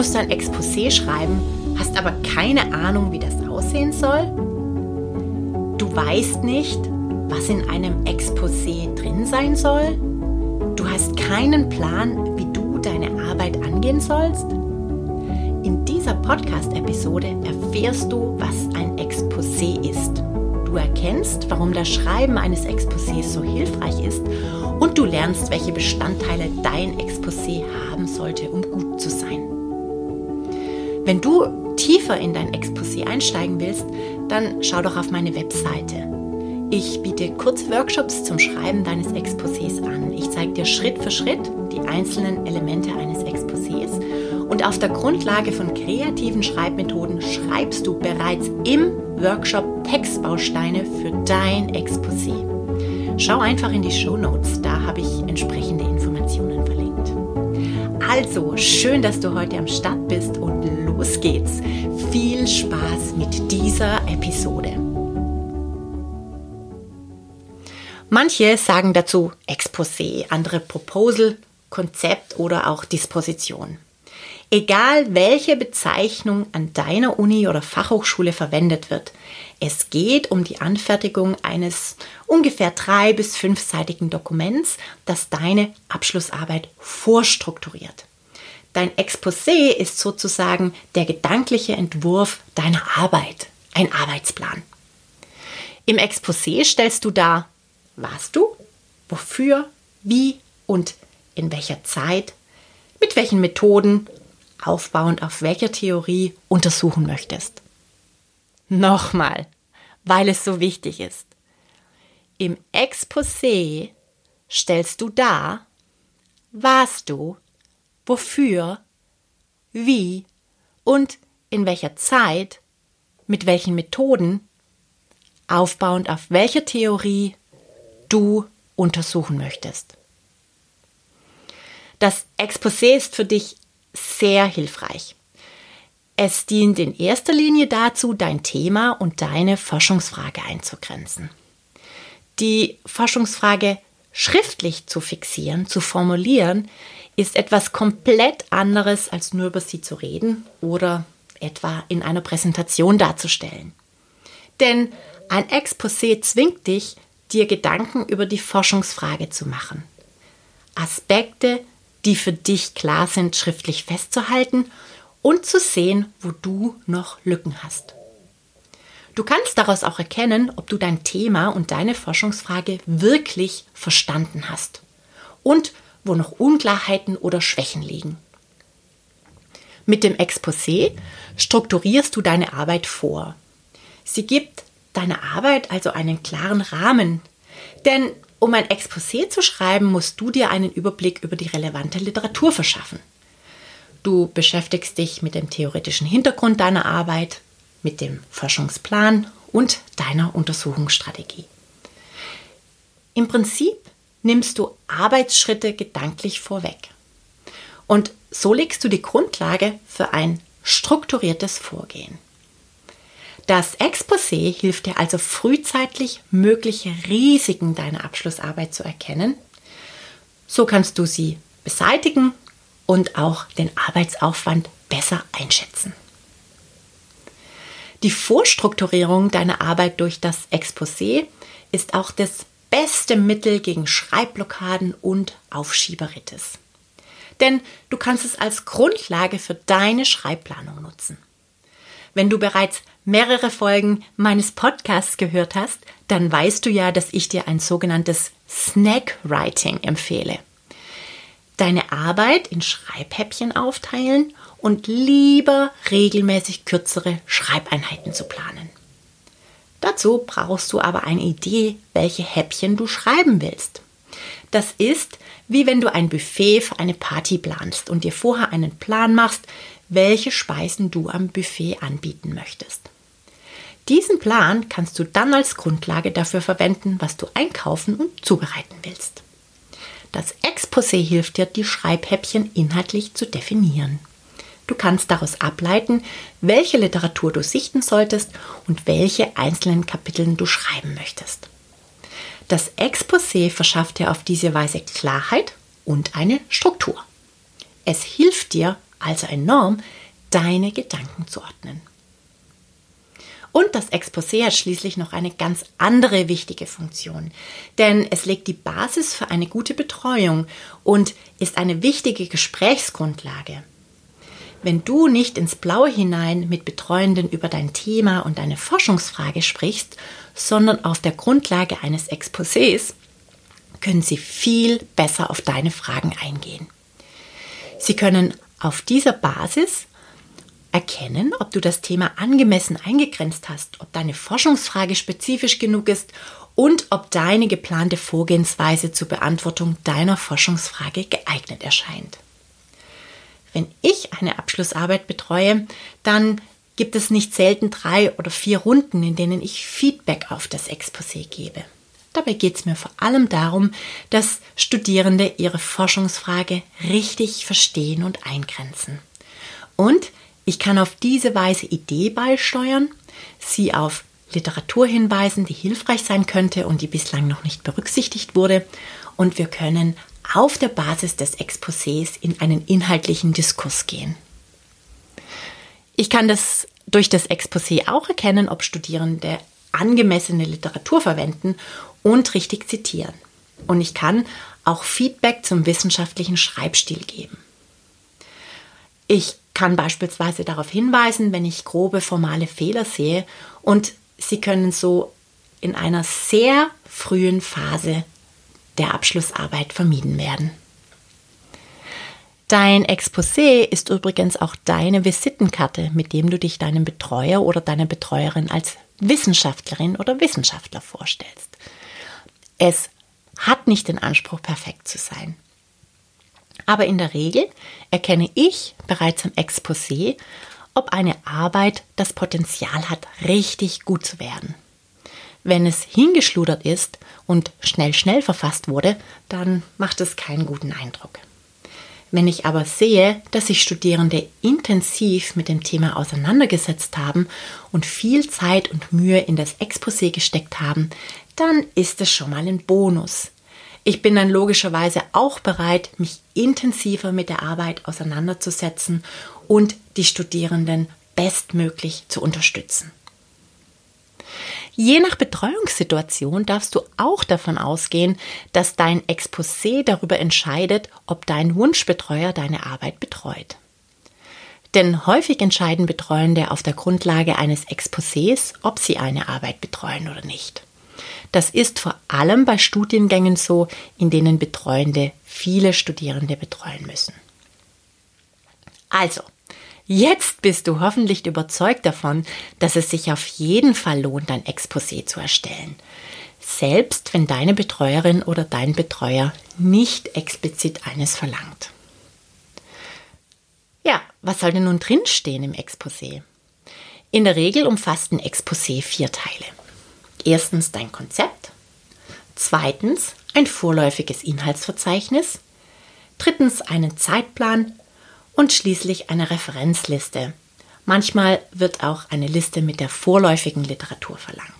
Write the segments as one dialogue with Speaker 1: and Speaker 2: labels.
Speaker 1: Musst ein Exposé schreiben, hast aber keine Ahnung, wie das aussehen soll? Du weißt nicht, was in einem Exposé drin sein soll? Du hast keinen Plan, wie du deine Arbeit angehen sollst? In dieser Podcast-Episode erfährst du, was ein Exposé ist. Du erkennst, warum das Schreiben eines Exposés so hilfreich ist und du lernst, welche Bestandteile dein Exposé haben sollte, um gut zu sein. Wenn du tiefer in dein Exposé einsteigen willst, dann schau doch auf meine Webseite ich biete Kurzworkshops zum Schreiben deines Exposés an. Ich zeige dir Schritt für Schritt die einzelnen Elemente eines Exposés und auf der Grundlage von kreativen Schreibmethoden schreibst du bereits im Workshop Textbausteine für dein Exposé. Schau einfach in die Show Notes, da habe ich entsprechende Informationen verlinkt. Also, schön, dass du heute am Start bist und los geht's. Viel Spaß mit dieser Episode. Manche sagen dazu Exposé, andere Proposal, Konzept oder auch Disposition. Egal welche Bezeichnung an deiner Uni oder Fachhochschule verwendet wird, es geht um die Anfertigung eines ungefähr drei- bis fünfseitigen Dokuments, das deine Abschlussarbeit vorstrukturiert. Dein Exposé ist sozusagen der gedankliche Entwurf deiner Arbeit, ein Arbeitsplan. Im Exposé stellst du dar, was du, wofür, wie und in welcher Zeit, mit welchen Methoden, aufbauend auf welcher Theorie untersuchen möchtest. Nochmal, weil es so wichtig ist. Im Exposé stellst du dar, was du, wofür, wie und in welcher Zeit, mit welchen Methoden, aufbauend auf welcher Theorie du untersuchen möchtest. Das Exposé ist für dich sehr hilfreich. Es dient in erster Linie dazu, dein Thema und deine Forschungsfrage einzugrenzen. Die Forschungsfrage schriftlich zu fixieren, zu formulieren, ist etwas komplett anderes, als nur über sie zu reden oder etwa in einer Präsentation darzustellen. Denn ein Exposé zwingt dich, dir Gedanken über die Forschungsfrage zu machen. Aspekte, die für dich klar sind, schriftlich festzuhalten und zu sehen, wo du noch Lücken hast. Du kannst daraus auch erkennen, ob du dein Thema und deine Forschungsfrage wirklich verstanden hast und wo noch Unklarheiten oder Schwächen liegen. Mit dem Exposé strukturierst du deine Arbeit vor. Sie gibt deiner Arbeit also einen klaren Rahmen. Denn um ein Exposé zu schreiben, musst du dir einen Überblick über die relevante Literatur verschaffen. Du beschäftigst dich mit dem theoretischen Hintergrund deiner Arbeit, mit dem Forschungsplan und deiner Untersuchungsstrategie. Im Prinzip nimmst du Arbeitsschritte gedanklich vorweg. Und so legst du die Grundlage für ein strukturiertes Vorgehen. Das Exposé hilft dir also frühzeitig mögliche Risiken deiner Abschlussarbeit zu erkennen. So kannst du sie beseitigen und auch den Arbeitsaufwand besser einschätzen. Die Vorstrukturierung deiner Arbeit durch das Exposé ist auch das beste Mittel gegen Schreibblockaden und Aufschieberitis. Denn du kannst es als Grundlage für deine Schreibplanung nutzen. Wenn du bereits mehrere Folgen meines Podcasts gehört hast, dann weißt du ja, dass ich dir ein sogenanntes Snack Writing empfehle. Deine Arbeit in Schreibhäppchen aufteilen und lieber regelmäßig kürzere Schreibeinheiten zu planen. Dazu brauchst du aber eine Idee, welche Häppchen du schreiben willst. Das ist, wie wenn du ein Buffet für eine Party planst und dir vorher einen Plan machst, welche Speisen du am Buffet anbieten möchtest. Diesen Plan kannst du dann als Grundlage dafür verwenden, was du einkaufen und zubereiten willst. Das Exposé hilft dir, die Schreibhäppchen inhaltlich zu definieren. Du kannst daraus ableiten, welche Literatur du sichten solltest und welche einzelnen Kapiteln du schreiben möchtest. Das Exposé verschafft dir auf diese Weise Klarheit und eine Struktur. Es hilft dir also enorm, deine Gedanken zu ordnen. Und das Exposé hat schließlich noch eine ganz andere wichtige Funktion, denn es legt die Basis für eine gute Betreuung und ist eine wichtige Gesprächsgrundlage. Wenn du nicht ins Blaue hinein mit Betreuenden über dein Thema und deine Forschungsfrage sprichst, sondern auf der Grundlage eines Exposés, können sie viel besser auf deine Fragen eingehen. Sie können auf dieser Basis erkennen, ob du das Thema angemessen eingegrenzt hast, ob deine Forschungsfrage spezifisch genug ist und ob deine geplante Vorgehensweise zur Beantwortung deiner Forschungsfrage geeignet erscheint. Wenn ich eine Abschlussarbeit betreue, dann gibt es nicht selten drei oder vier Runden, in denen ich Feedback auf das Exposé gebe. Dabei geht es mir vor allem darum, dass Studierende ihre Forschungsfrage richtig verstehen und eingrenzen. Und ich kann auf diese Weise Idee beisteuern, sie auf Literatur hinweisen, die hilfreich sein könnte und die bislang noch nicht berücksichtigt wurde. Und wir können auf der Basis des Exposés in einen inhaltlichen Diskurs gehen. Ich kann das durch das Exposé auch erkennen, ob Studierende angemessene Literatur verwenden und richtig zitieren. Und ich kann auch Feedback zum wissenschaftlichen Schreibstil geben. Ich kann beispielsweise darauf hinweisen, wenn ich grobe formale Fehler sehe und sie können so in einer sehr frühen Phase der Abschlussarbeit vermieden werden. Dein Exposé ist übrigens auch deine Visitenkarte, mit dem du dich deinem Betreuer oder deiner Betreuerin als Wissenschaftlerin oder Wissenschaftler vorstellst. Es hat nicht den Anspruch, perfekt zu sein. Aber in der Regel erkenne ich bereits im Exposé, ob eine Arbeit das Potenzial hat, richtig gut zu werden. Wenn es hingeschludert ist und schnell schnell verfasst wurde, dann macht es keinen guten Eindruck. Wenn ich aber sehe, dass sich Studierende intensiv mit dem Thema auseinandergesetzt haben und viel Zeit und Mühe in das Exposé gesteckt haben, dann ist es schon mal ein Bonus. Ich bin dann logischerweise auch bereit, mich intensiver mit der Arbeit auseinanderzusetzen und die Studierenden bestmöglich zu unterstützen. Je nach Betreuungssituation darfst du auch davon ausgehen, dass dein Exposé darüber entscheidet, ob dein Wunschbetreuer deine Arbeit betreut. Denn häufig entscheiden Betreuende auf der Grundlage eines Exposés, ob sie eine Arbeit betreuen oder nicht. Das ist vor allem bei Studiengängen so, in denen Betreuende viele Studierende betreuen müssen. Also, jetzt bist du hoffentlich überzeugt davon, dass es sich auf jeden Fall lohnt, ein Exposé zu erstellen. Selbst wenn deine Betreuerin oder dein Betreuer nicht explizit eines verlangt. Ja, was soll denn nun drinstehen im Exposé? In der Regel umfasst ein Exposé vier Teile. Erstens dein Konzept, zweitens ein vorläufiges Inhaltsverzeichnis, drittens einen Zeitplan und schließlich eine Referenzliste. Manchmal wird auch eine Liste mit der vorläufigen Literatur verlangt.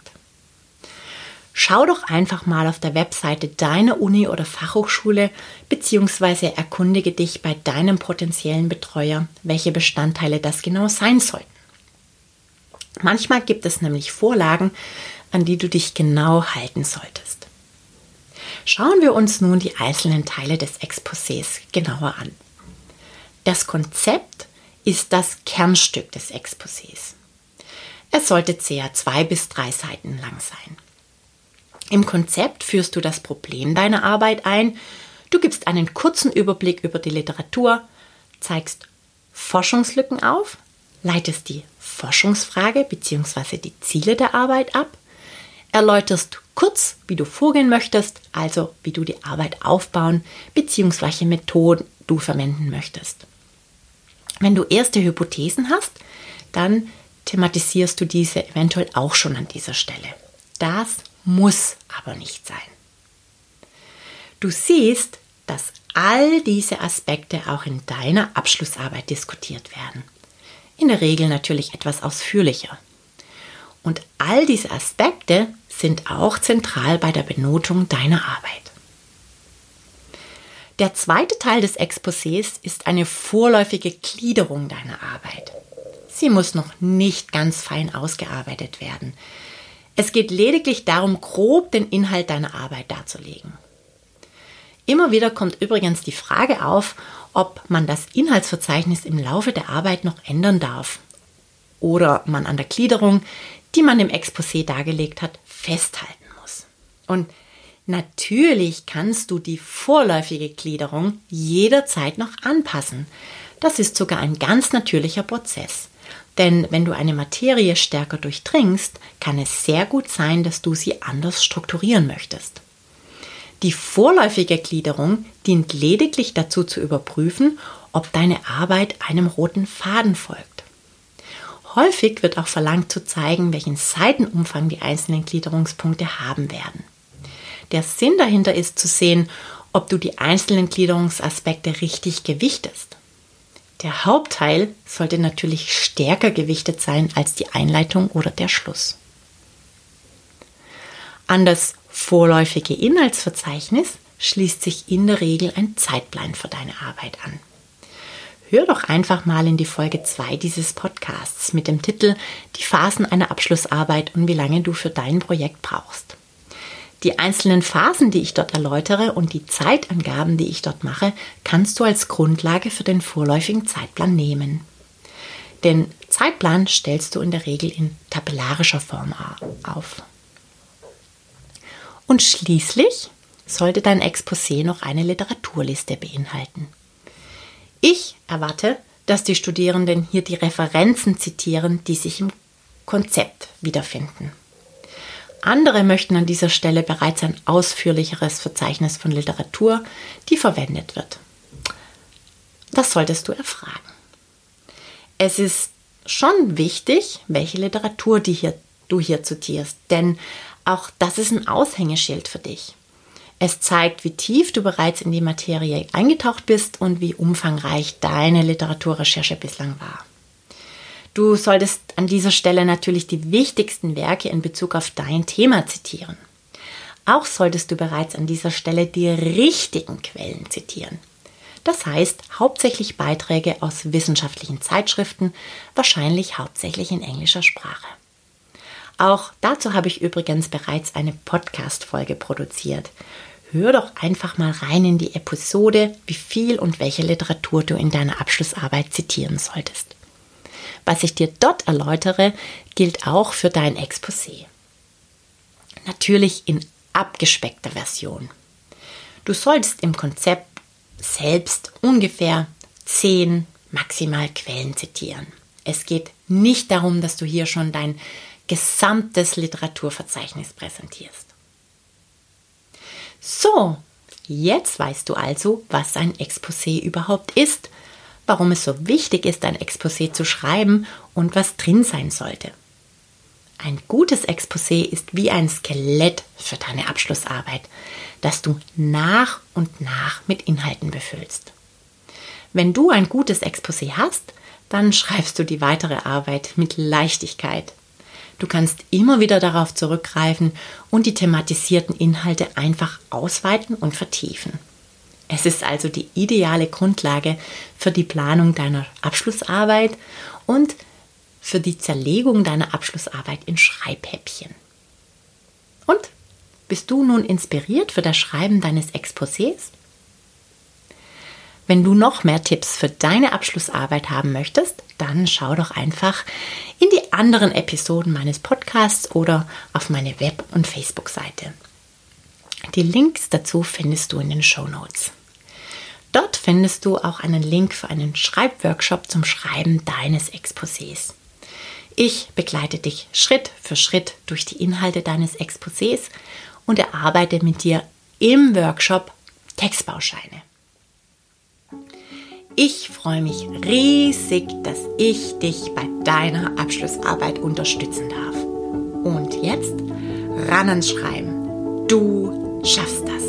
Speaker 1: Schau doch einfach mal auf der Webseite deiner Uni oder Fachhochschule bzw. erkundige dich bei deinem potenziellen Betreuer, welche Bestandteile das genau sein sollten. Manchmal gibt es nämlich Vorlagen, an die du dich genau halten solltest. Schauen wir uns nun die einzelnen Teile des Exposés genauer an. Das Konzept ist das Kernstück des Exposés. Es sollte ca. zwei bis drei Seiten lang sein. Im Konzept führst du das Problem deiner Arbeit ein, du gibst einen kurzen Überblick über die Literatur, zeigst Forschungslücken auf, leitest die Forschungsfrage bzw. die Ziele der Arbeit ab, erläuterst kurz, wie du vorgehen möchtest, also wie du die Arbeit aufbauen bzw. welche Methoden du verwenden möchtest. Wenn du erste Hypothesen hast, dann thematisierst du diese eventuell auch schon an dieser Stelle. Das muss aber nicht sein. Du siehst, dass all diese Aspekte auch in deiner Abschlussarbeit diskutiert werden. In der Regel natürlich etwas ausführlicher. Und all diese Aspekte sind auch zentral bei der Benotung deiner Arbeit. Der zweite Teil des Exposés ist eine vorläufige Gliederung deiner Arbeit. Sie muss noch nicht ganz fein ausgearbeitet werden. Es geht lediglich darum, grob den Inhalt deiner Arbeit darzulegen. Immer wieder kommt übrigens die Frage auf, ob man das Inhaltsverzeichnis im Laufe der Arbeit noch ändern darf oder man an der Gliederung, die man im Exposé dargelegt hat, festhalten muss. Und natürlich kannst du die vorläufige Gliederung jederzeit noch anpassen. Das ist sogar ein ganz natürlicher Prozess. Denn wenn du eine Materie stärker durchdringst, kann es sehr gut sein, dass du sie anders strukturieren möchtest. Die vorläufige Gliederung dient lediglich dazu zu überprüfen, ob deine Arbeit einem roten Faden folgt. Häufig wird auch verlangt zu zeigen, welchen Seitenumfang die einzelnen Gliederungspunkte haben werden. Der Sinn dahinter ist zu sehen, ob du die einzelnen Gliederungsaspekte richtig gewichtest. Der Hauptteil sollte natürlich stärker gewichtet sein als die Einleitung oder der Schluss. An das vorläufige Inhaltsverzeichnis schließt sich in der Regel ein Zeitplan für deine Arbeit an. Hör doch einfach mal in die Folge 2 dieses Podcasts mit dem Titel Die Phasen einer Abschlussarbeit und wie lange du für dein Projekt brauchst. Die einzelnen Phasen, die ich dort erläutere und die Zeitangaben, die ich dort mache, kannst du als Grundlage für den vorläufigen Zeitplan nehmen. Den Zeitplan stellst du in der Regel in tabellarischer Form auf. Und schließlich sollte dein Exposé noch eine Literaturliste beinhalten. Ich erwarte, dass die Studierenden hier die Referenzen zitieren, die sich im Konzept wiederfinden. Andere möchten an dieser Stelle bereits ein ausführlicheres Verzeichnis von Literatur, die verwendet wird. Das solltest du erfragen. Es ist schon wichtig, welche Literatur die hier, du hier zitierst, denn auch das ist ein Aushängeschild für dich. Es zeigt, wie tief du bereits in die Materie eingetaucht bist und wie umfangreich deine Literaturrecherche bislang war. Du solltest an dieser Stelle natürlich die wichtigsten Werke in Bezug auf dein Thema zitieren. Auch solltest du bereits an dieser Stelle die richtigen Quellen zitieren. Das heißt hauptsächlich Beiträge aus wissenschaftlichen Zeitschriften, wahrscheinlich hauptsächlich in englischer Sprache. Auch dazu habe ich übrigens bereits eine Podcast-Folge produziert. Hör doch einfach mal rein in die Episode, wie viel und welche Literatur du in deiner Abschlussarbeit zitieren solltest. Was ich dir dort erläutere, gilt auch für dein Exposé. Natürlich in abgespeckter Version. Du solltest im Konzept selbst ungefähr zehn maximal Quellen zitieren. Es geht nicht darum, dass du hier schon dein gesamtes Literaturverzeichnis präsentierst. So, jetzt weißt du also, was ein Exposé überhaupt ist, warum es so wichtig ist, ein Exposé zu schreiben und was drin sein sollte. Ein gutes Exposé ist wie ein Skelett für deine Abschlussarbeit, das du nach und nach mit Inhalten befüllst. Wenn du ein gutes Exposé hast, dann schreibst du die weitere Arbeit mit Leichtigkeit Du kannst immer wieder darauf zurückgreifen und die thematisierten Inhalte einfach ausweiten und vertiefen. Es ist also die ideale Grundlage für die Planung deiner Abschlussarbeit und für die Zerlegung deiner Abschlussarbeit in Schreibhäppchen. Und bist du nun inspiriert für das Schreiben deines Exposés? Wenn du noch mehr Tipps für deine Abschlussarbeit haben möchtest, dann schau doch einfach in die anderen Episoden meines Podcasts oder auf meine Web- und Facebook-Seite. Die Links dazu findest du in den Show Notes. Dort findest du auch einen Link für einen Schreibworkshop zum Schreiben deines Exposés. Ich begleite dich Schritt für Schritt durch die Inhalte deines Exposés und erarbeite mit dir im Workshop Textbauscheine ich freue mich riesig, dass ich dich bei deiner Abschlussarbeit unterstützen darf. Und jetzt ran ans Schreiben. Du schaffst das.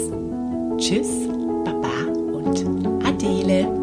Speaker 1: Tschüss, Baba und Adele.